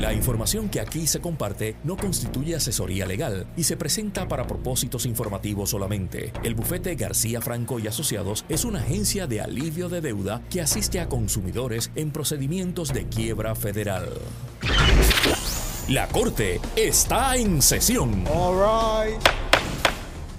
La información que aquí se comparte no constituye asesoría legal y se presenta para propósitos informativos solamente. El bufete García Franco y Asociados es una agencia de alivio de deuda que asiste a consumidores en procedimientos de quiebra federal. La Corte está en sesión.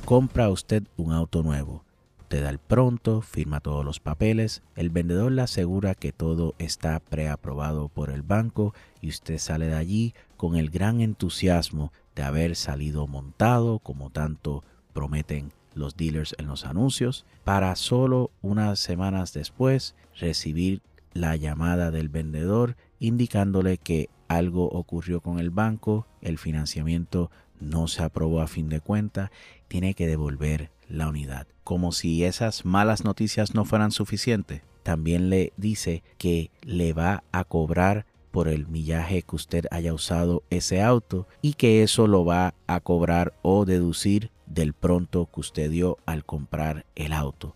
Compra usted un auto nuevo. Te da el pronto, firma todos los papeles, el vendedor le asegura que todo está preaprobado por el banco y usted sale de allí con el gran entusiasmo de haber salido montado como tanto prometen los dealers en los anuncios, para solo unas semanas después recibir la llamada del vendedor indicándole que algo ocurrió con el banco, el financiamiento no se aprobó a fin de cuenta, tiene que devolver la unidad. Como si esas malas noticias no fueran suficientes, también le dice que le va a cobrar por el millaje que usted haya usado ese auto y que eso lo va a cobrar o deducir del pronto que usted dio al comprar el auto.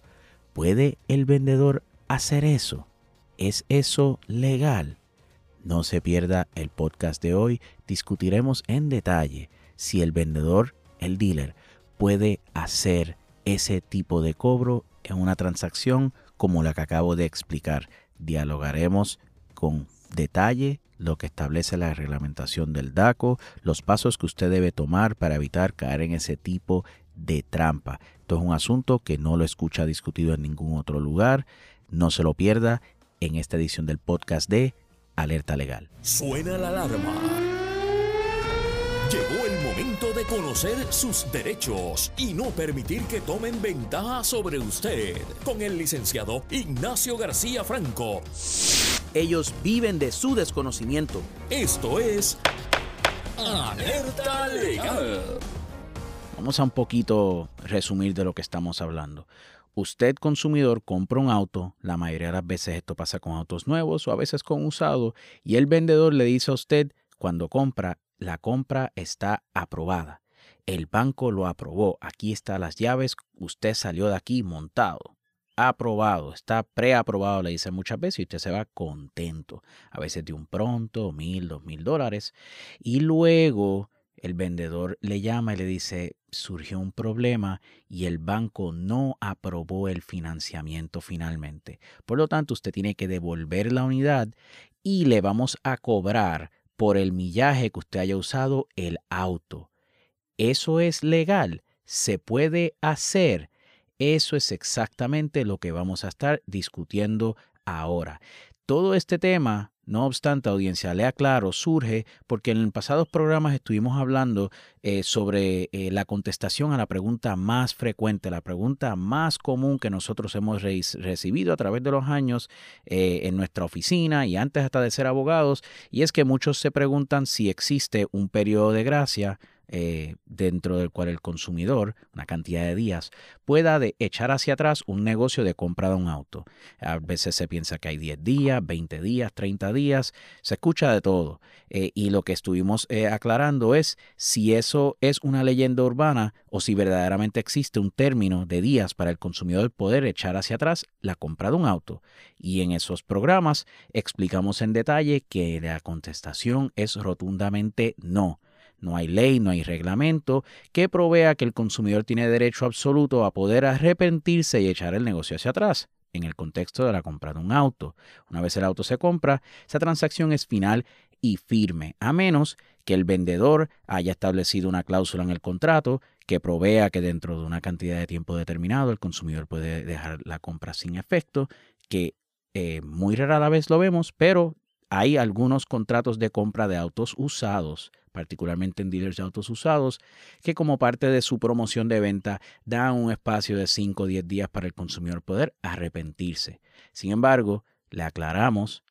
¿Puede el vendedor hacer eso? ¿Es eso legal? No se pierda el podcast de hoy. Discutiremos en detalle si el vendedor, el dealer, puede hacer ese tipo de cobro en una transacción como la que acabo de explicar. Dialogaremos con detalle lo que establece la reglamentación del DACO, los pasos que usted debe tomar para evitar caer en ese tipo de trampa. Esto es un asunto que no lo escucha discutido en ningún otro lugar. No se lo pierda en esta edición del podcast de Alerta Legal. Suena la alarma. Llegó el momento de conocer sus derechos y no permitir que tomen ventaja sobre usted. Con el licenciado Ignacio García Franco. Ellos viven de su desconocimiento. Esto es Alerta Legal. Vamos a un poquito resumir de lo que estamos hablando. Usted consumidor compra un auto, la mayoría de las veces esto pasa con autos nuevos o a veces con usado, y el vendedor le dice a usted cuando compra, la compra está aprobada. El banco lo aprobó, aquí están las llaves, usted salió de aquí montado. Aprobado, está preaprobado, le dice muchas veces y usted se va contento. A veces de un pronto, mil, dos mil dólares. Y luego el vendedor le llama y le dice, surgió un problema y el banco no aprobó el financiamiento finalmente. Por lo tanto, usted tiene que devolver la unidad y le vamos a cobrar por el millaje que usted haya usado el auto. ¿Eso es legal? ¿Se puede hacer? Eso es exactamente lo que vamos a estar discutiendo ahora. Todo este tema no obstante, audiencia, le aclaro, surge porque en pasados programas estuvimos hablando eh, sobre eh, la contestación a la pregunta más frecuente, la pregunta más común que nosotros hemos recibido a través de los años eh, en nuestra oficina y antes hasta de ser abogados, y es que muchos se preguntan si existe un periodo de gracia eh, dentro del cual el consumidor, una cantidad de días, pueda de echar hacia atrás un negocio de compra de un auto. A veces se piensa que hay 10 días, 20 días, 30 días, se escucha de todo. Eh, y lo que estuvimos eh, aclarando es si eso es una leyenda urbana o si verdaderamente existe un término de días para el consumidor poder echar hacia atrás la compra de un auto. Y en esos programas explicamos en detalle que la contestación es rotundamente no. No hay ley, no hay reglamento que provea que el consumidor tiene derecho absoluto a poder arrepentirse y echar el negocio hacia atrás en el contexto de la compra de un auto. Una vez el auto se compra, esa transacción es final y firme, a menos que el vendedor haya establecido una cláusula en el contrato que provea que dentro de una cantidad de tiempo determinado el consumidor puede dejar la compra sin efecto, que eh, muy rara vez lo vemos, pero hay algunos contratos de compra de autos usados particularmente en dealers de autos usados, que como parte de su promoción de venta dan un espacio de 5 o 10 días para el consumidor poder arrepentirse. Sin embargo, le aclaramos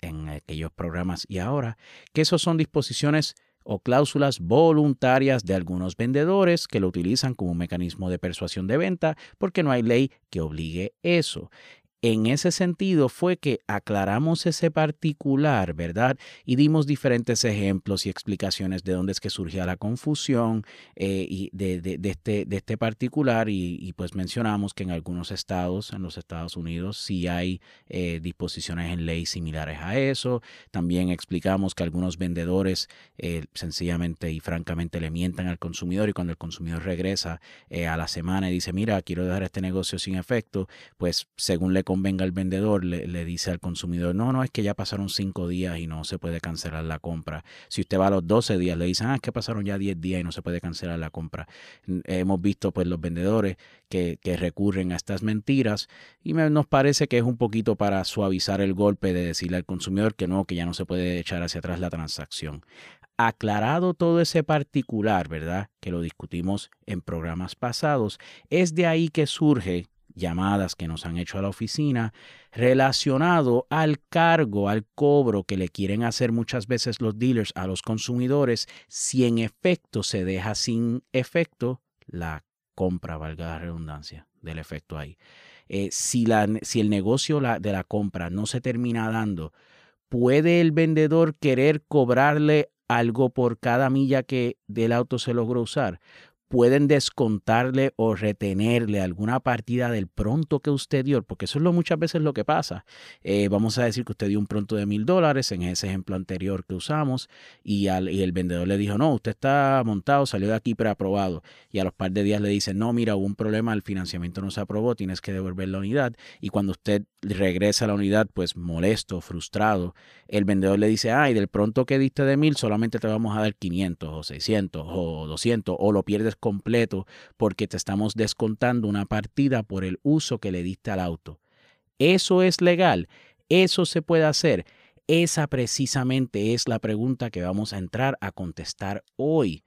en aquellos programas y ahora que esos son disposiciones o cláusulas voluntarias de algunos vendedores que lo utilizan como un mecanismo de persuasión de venta porque no hay ley que obligue eso. En ese sentido fue que aclaramos ese particular, ¿verdad? Y dimos diferentes ejemplos y explicaciones de dónde es que surgía la confusión eh, y de, este, de este particular y, pues mencionamos que en algunos estados, en los Estados Unidos, sí hay eh, disposiciones en ley similares a eso. También explicamos que algunos vendedores eh, sencillamente y francamente le mientan al consumidor y cuando el consumidor regresa a la semana y dice, mira, quiero dejar este negocio sin efecto, pues según le convenga al vendedor, le, dice al consumidor, no, no, es que ya pasaron cinco días y no se puede cancelar la compra. Si usted va a los 12 días, le dicen, ah, es que pasaron ya 10 días y no se puede cancelar la compra. Hemos visto pues los vendedores que, recurren a estas mentiras y nos parece que es un poquito para suavizar el golpe de decirle al consumidor que no, que ya no se puede echar hacia atrás la transacción aclarado todo ese particular, ¿verdad? Que lo discutimos en programas pasados, es de ahí que surge llamadas que nos han hecho a la oficina relacionado al cargo, al cobro que le quieren hacer muchas veces los dealers a los consumidores si en efecto se deja sin efecto la compra, valga la redundancia del efecto ahí. Eh, si, la, si, el negocio de la compra no se termina dando, ¿puede el vendedor querer cobrarle algo por cada milla que del auto se logró usar? Pueden descontarle o retenerle alguna partida del pronto que usted dio, porque eso es lo muchas veces lo que pasa. Eh, vamos a decir que usted dio un pronto de mil dólares en ese ejemplo anterior que usamos y, al, y el vendedor le dijo, no, usted está montado, salió de aquí preaprobado. Y a los par de días le dice, no, mira, hubo un problema, el financiamiento no se aprobó, tienes que devolver la unidad. Y cuando usted regresa a la unidad, pues molesto, frustrado, el vendedor le dice, ay, del pronto que diste de mil, solamente te vamos a dar 500 o 600 o 200 o lo pierdes completo porque te estamos descontando una partida por el uso que le diste al auto. ¿Eso es legal? ¿Eso se puede hacer? Esa precisamente es la pregunta que vamos a entrar a contestar hoy.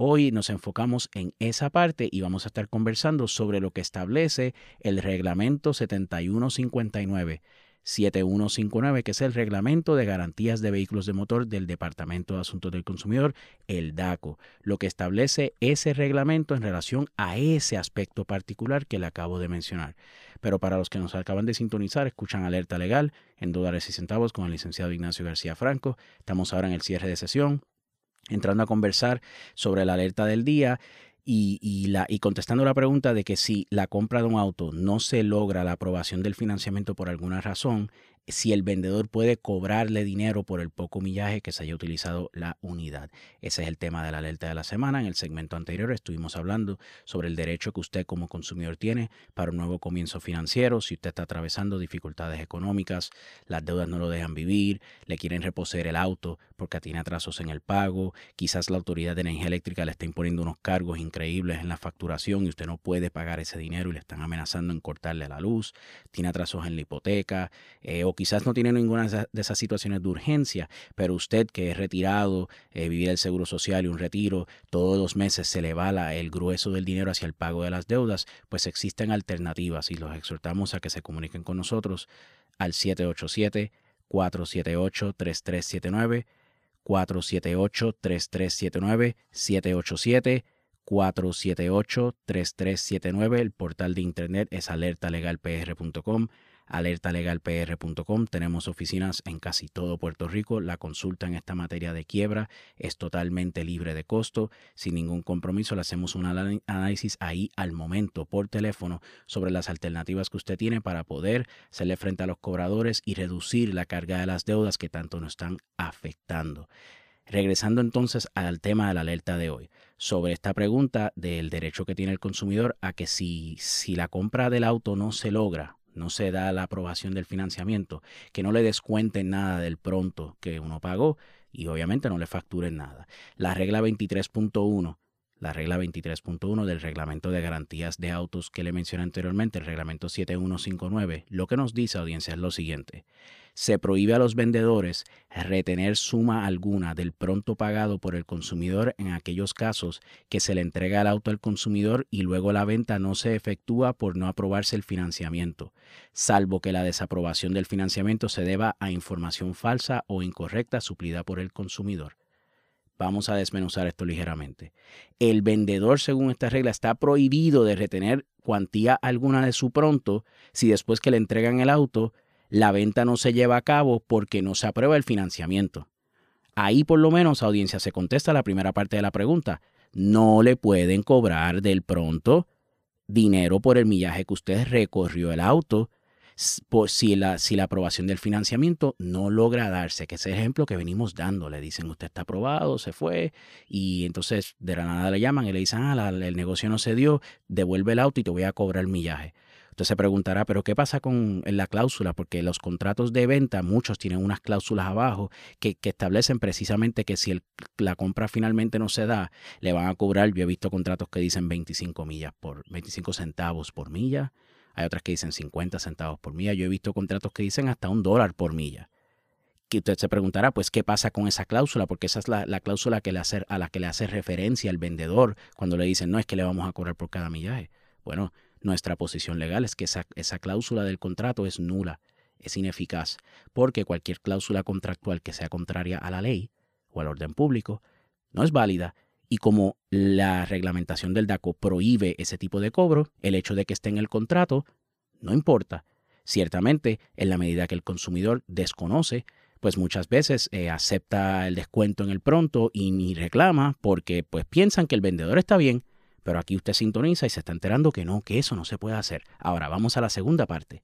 Hoy nos enfocamos en esa parte y vamos a estar conversando sobre lo que establece el reglamento 7159. 7159, que es el Reglamento de Garantías de Vehículos de Motor del Departamento de Asuntos del Consumidor, el DACO, lo que establece ese reglamento en relación a ese aspecto particular que le acabo de mencionar. Pero para los que nos acaban de sintonizar, escuchan Alerta Legal en dólares y centavos con el licenciado Ignacio García Franco. Estamos ahora en el cierre de sesión, entrando a conversar sobre la alerta del día y, la, y contestando la pregunta de que si la compra de un auto no se logra la aprobación del financiamiento por alguna razón, si el vendedor puede cobrarle dinero por el poco millaje que se haya utilizado la unidad. Ese es el tema de la alerta de la semana. En el segmento anterior estuvimos hablando sobre el derecho que usted como consumidor tiene para un nuevo comienzo financiero. Si usted está atravesando dificultades económicas, las deudas no lo dejan vivir, le quieren reposer el auto porque tiene atrasos en el pago, quizás la autoridad de energía eléctrica le está imponiendo unos cargos increíbles en la facturación y usted no puede pagar ese dinero y le están amenazando en cortarle la luz, tiene atrasos en la hipoteca eh, o quizás no tiene ninguna de esas situaciones de urgencia, pero usted que es retirado, eh, el seguro social y un retiro, todos los meses se le va el grueso del dinero hacia el pago de las deudas, pues existen alternativas y los exhortamos a que se comuniquen con nosotros al 787 478 3379 478-3379, 787-478-3379. El portal de internet es alertalegalpr.com alertalegalpr.com. Tenemos oficinas en casi todo Puerto Rico. La consulta en esta materia de quiebra es totalmente libre de costo, sin ningún compromiso. Le hacemos un análisis ahí al momento por teléfono sobre las alternativas que usted tiene para poder hacerle frente a los cobradores y reducir la carga de las deudas que tanto nos están afectando. Regresando entonces al tema de la alerta de hoy, sobre esta pregunta del derecho que tiene el consumidor a que si, si la compra del auto no se logra no se da la aprobación del financiamiento, que no le descuenten nada del pronto que uno pagó y obviamente no le facturen nada. La regla 23.1 la regla 23.1 del reglamento de garantías de autos que le mencioné anteriormente, el reglamento 7159, lo que nos dice audiencia es lo siguiente. Se prohíbe a los vendedores retener suma alguna del pronto pagado por el consumidor en aquellos casos que se le entrega el auto al consumidor y luego la venta no se efectúa por no aprobarse el financiamiento, salvo que la desaprobación del financiamiento se deba a información falsa o incorrecta suplida por el consumidor. Vamos a desmenuzar esto ligeramente. El vendedor, según esta regla, está prohibido de retener cuantía alguna de su pronto si después que le entregan el auto, la venta no se lleva a cabo porque no se aprueba el financiamiento. Ahí por lo menos, audiencia, se contesta la primera parte de la pregunta. No le pueden cobrar del pronto dinero por el millaje que usted recorrió el auto si la, si la aprobación del financiamiento no logra darse, que ese ejemplo que venimos dando, le dicen usted está aprobado, se fue, y entonces de la nada le llaman y le dicen, ah, el negocio no se dio, devuelve el auto y te voy a cobrar el millaje. Entonces se preguntará, pero ¿qué pasa con la cláusula? Porque los contratos de venta, muchos tienen unas cláusulas abajo que, establecen precisamente que si la compra finalmente no se da, le van a cobrar, yo he visto contratos que dicen 25 millas por 25 centavos por milla, hay otras que dicen 50 centavos por milla. Yo he visto contratos que dicen hasta un dólar por milla. Que usted se preguntará, pues, ¿qué pasa con esa cláusula? Porque esa es la, cláusula que a la que le hace referencia el vendedor cuando le dicen, no, es que le vamos a cobrar por cada millaje. Bueno, nuestra posición legal es que esa, cláusula del contrato es nula, es ineficaz, porque cualquier cláusula contractual que sea contraria a la ley o al orden público no es válida y como la reglamentación del DACO prohíbe ese tipo de cobro, el hecho de que esté en el contrato no importa. Ciertamente, en la medida que el consumidor desconoce, pues muchas veces eh, acepta el descuento en el pronto y ni reclama porque pues piensan que el vendedor está bien, pero aquí usted sintoniza y se está enterando que no, que eso no se puede hacer. Ahora vamos a la segunda parte.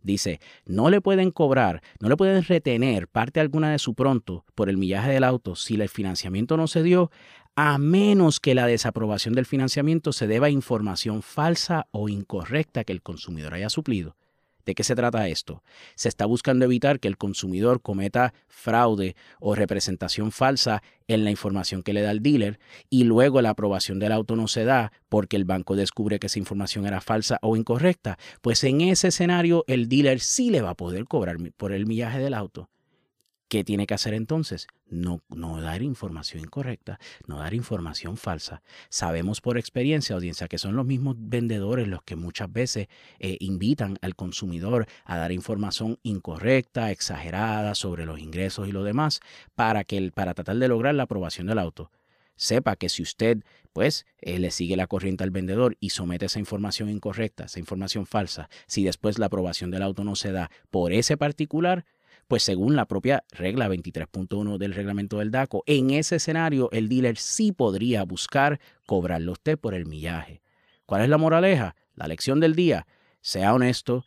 Dice, no le pueden cobrar, no le pueden retener parte alguna de su pronto por el millaje del auto si el financiamiento no se dio, a menos que la desaprobación del financiamiento se deba a información falsa o incorrecta que el consumidor haya suplido. ¿De qué se trata esto? Se está buscando evitar que el consumidor cometa fraude o representación falsa en la información que le da el dealer y luego la aprobación del auto no se da porque el banco descubre que esa información era falsa o incorrecta. Pues en ese escenario el dealer sí le va a poder cobrar por el millaje del auto. ¿Qué tiene que hacer entonces? No, dar información incorrecta, no dar información falsa. Sabemos por experiencia, audiencia, que son los mismos vendedores los que muchas veces eh, invitan al consumidor a dar información incorrecta, exagerada sobre los ingresos y lo demás para, que, para tratar de lograr la aprobación del auto. Sepa que si usted pues eh, le sigue la corriente al vendedor y somete esa información incorrecta, esa información falsa, si después la aprobación del auto no se da por ese particular, pues según la propia regla 23.1 del reglamento del DACO, en ese escenario el dealer sí podría buscar cobrarle a usted por el millaje. ¿Cuál es la moraleja? La lección del día. Sea honesto,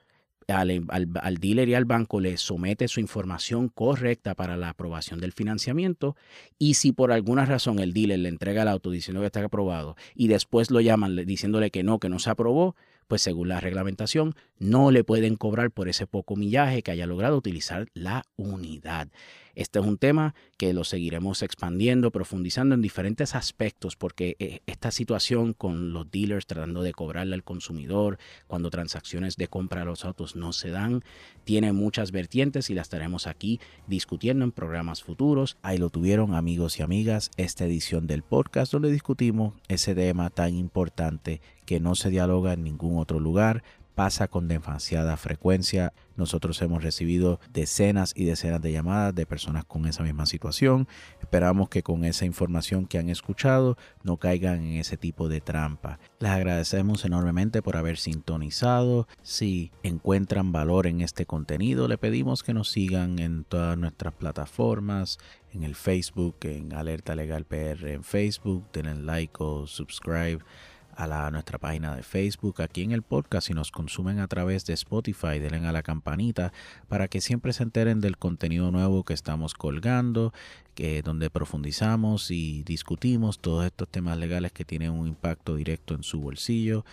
al, al, dealer y al banco le somete su información correcta para la aprobación del financiamiento y si por alguna razón el dealer le entrega el auto diciendo que está aprobado y después lo llaman diciéndole que no, que no se aprobó, pues según la reglamentación no le pueden cobrar por ese poco millaje que haya logrado utilizar la unidad. Este es un tema que lo seguiremos expandiendo, profundizando en diferentes aspectos, porque eh, esta situación con los dealers tratando de cobrarle al consumidor cuando transacciones de compra de los autos no se dan, tiene muchas vertientes y las estaremos aquí discutiendo en programas futuros. Ahí lo tuvieron amigos y amigas, esta edición del podcast donde discutimos ese tema tan importante que no se dialoga en ningún otro lugar, pasa con demasiada frecuencia. Nosotros hemos recibido decenas y decenas de llamadas de personas con esa misma situación. Esperamos que con esa información que han escuchado no caigan en ese tipo de trampa. Les agradecemos enormemente por haber sintonizado. Si encuentran valor en este contenido, le pedimos que nos sigan en todas nuestras plataformas, en el Facebook, en Alerta Legal PR en Facebook, denle like o subscribe a, la, nuestra página de Facebook, aquí en el podcast, si nos consumen a través de Spotify, denle a la campanita para que siempre se enteren del contenido nuevo que estamos colgando, que, donde profundizamos y discutimos todos estos temas legales que tienen un impacto directo en su bolsillo.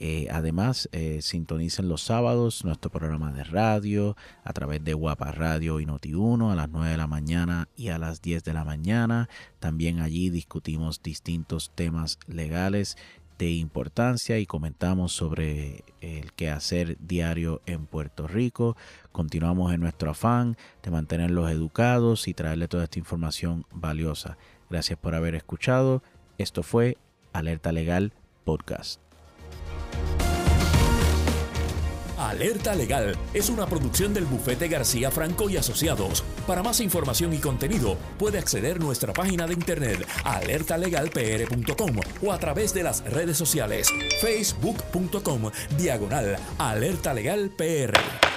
Eh, además, eh, sintonicen los sábados nuestro programa de radio a través de Guapa Radio y Noti1 a las 9 de la mañana y a las 10 de la mañana. También allí discutimos distintos temas legales de importancia y comentamos sobre el quehacer diario en Puerto Rico. Continuamos en nuestro afán de mantenerlos educados y traerle toda esta información valiosa. Gracias por haber escuchado. Esto fue Alerta Legal Podcast. Alerta Legal es una producción del bufete García Franco y Asociados. Para más información y contenido, puede acceder a nuestra página de internet alertalegalpr.com o a través de las redes sociales facebook.com diagonal Alerta Legal PR.